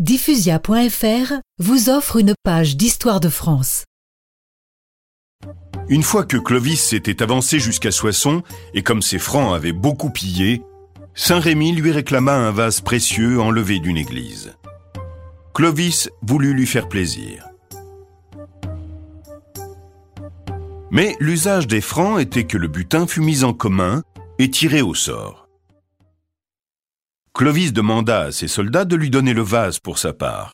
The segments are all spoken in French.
Diffusia.fr vous offre une page d'histoire de France. Une fois que Clovis s'était avancé jusqu'à Soissons, et comme ses francs avaient beaucoup pillé, Saint-Rémy lui réclama un vase précieux enlevé d'une église. Clovis voulut lui faire plaisir. Mais l'usage des francs était que le butin fût mis en commun et tiré au sort. Clovis demanda à ses soldats de lui donner le vase pour sa part.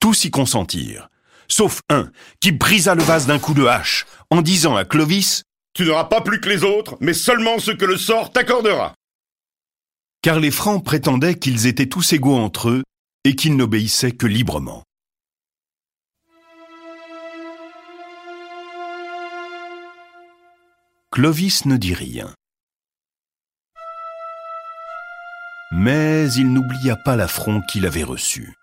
Tous y consentirent, sauf un qui brisa le vase d'un coup de hache en disant à Clovis Tu n'auras pas plus que les autres, mais seulement ce que le sort t'accordera. Car les Francs prétendaient qu'ils étaient tous égaux entre eux et qu'ils n'obéissaient que librement. Clovis ne dit rien. Mais il n'oublia pas l'affront qu'il avait reçu.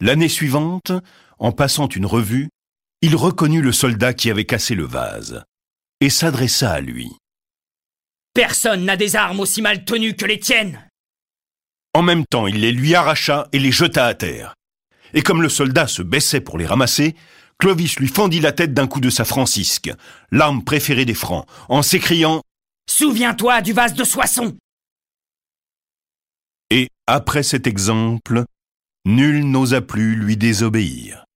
L'année suivante, en passant une revue, il reconnut le soldat qui avait cassé le vase et s'adressa à lui. Personne n'a des armes aussi mal tenues que les tiennes. En même temps, il les lui arracha et les jeta à terre. Et comme le soldat se baissait pour les ramasser, Clovis lui fendit la tête d'un coup de sa francisque, l'arme préférée des Francs, en s'écriant Souviens-toi du vase de Soissons après cet exemple, nul n'osa plus lui désobéir.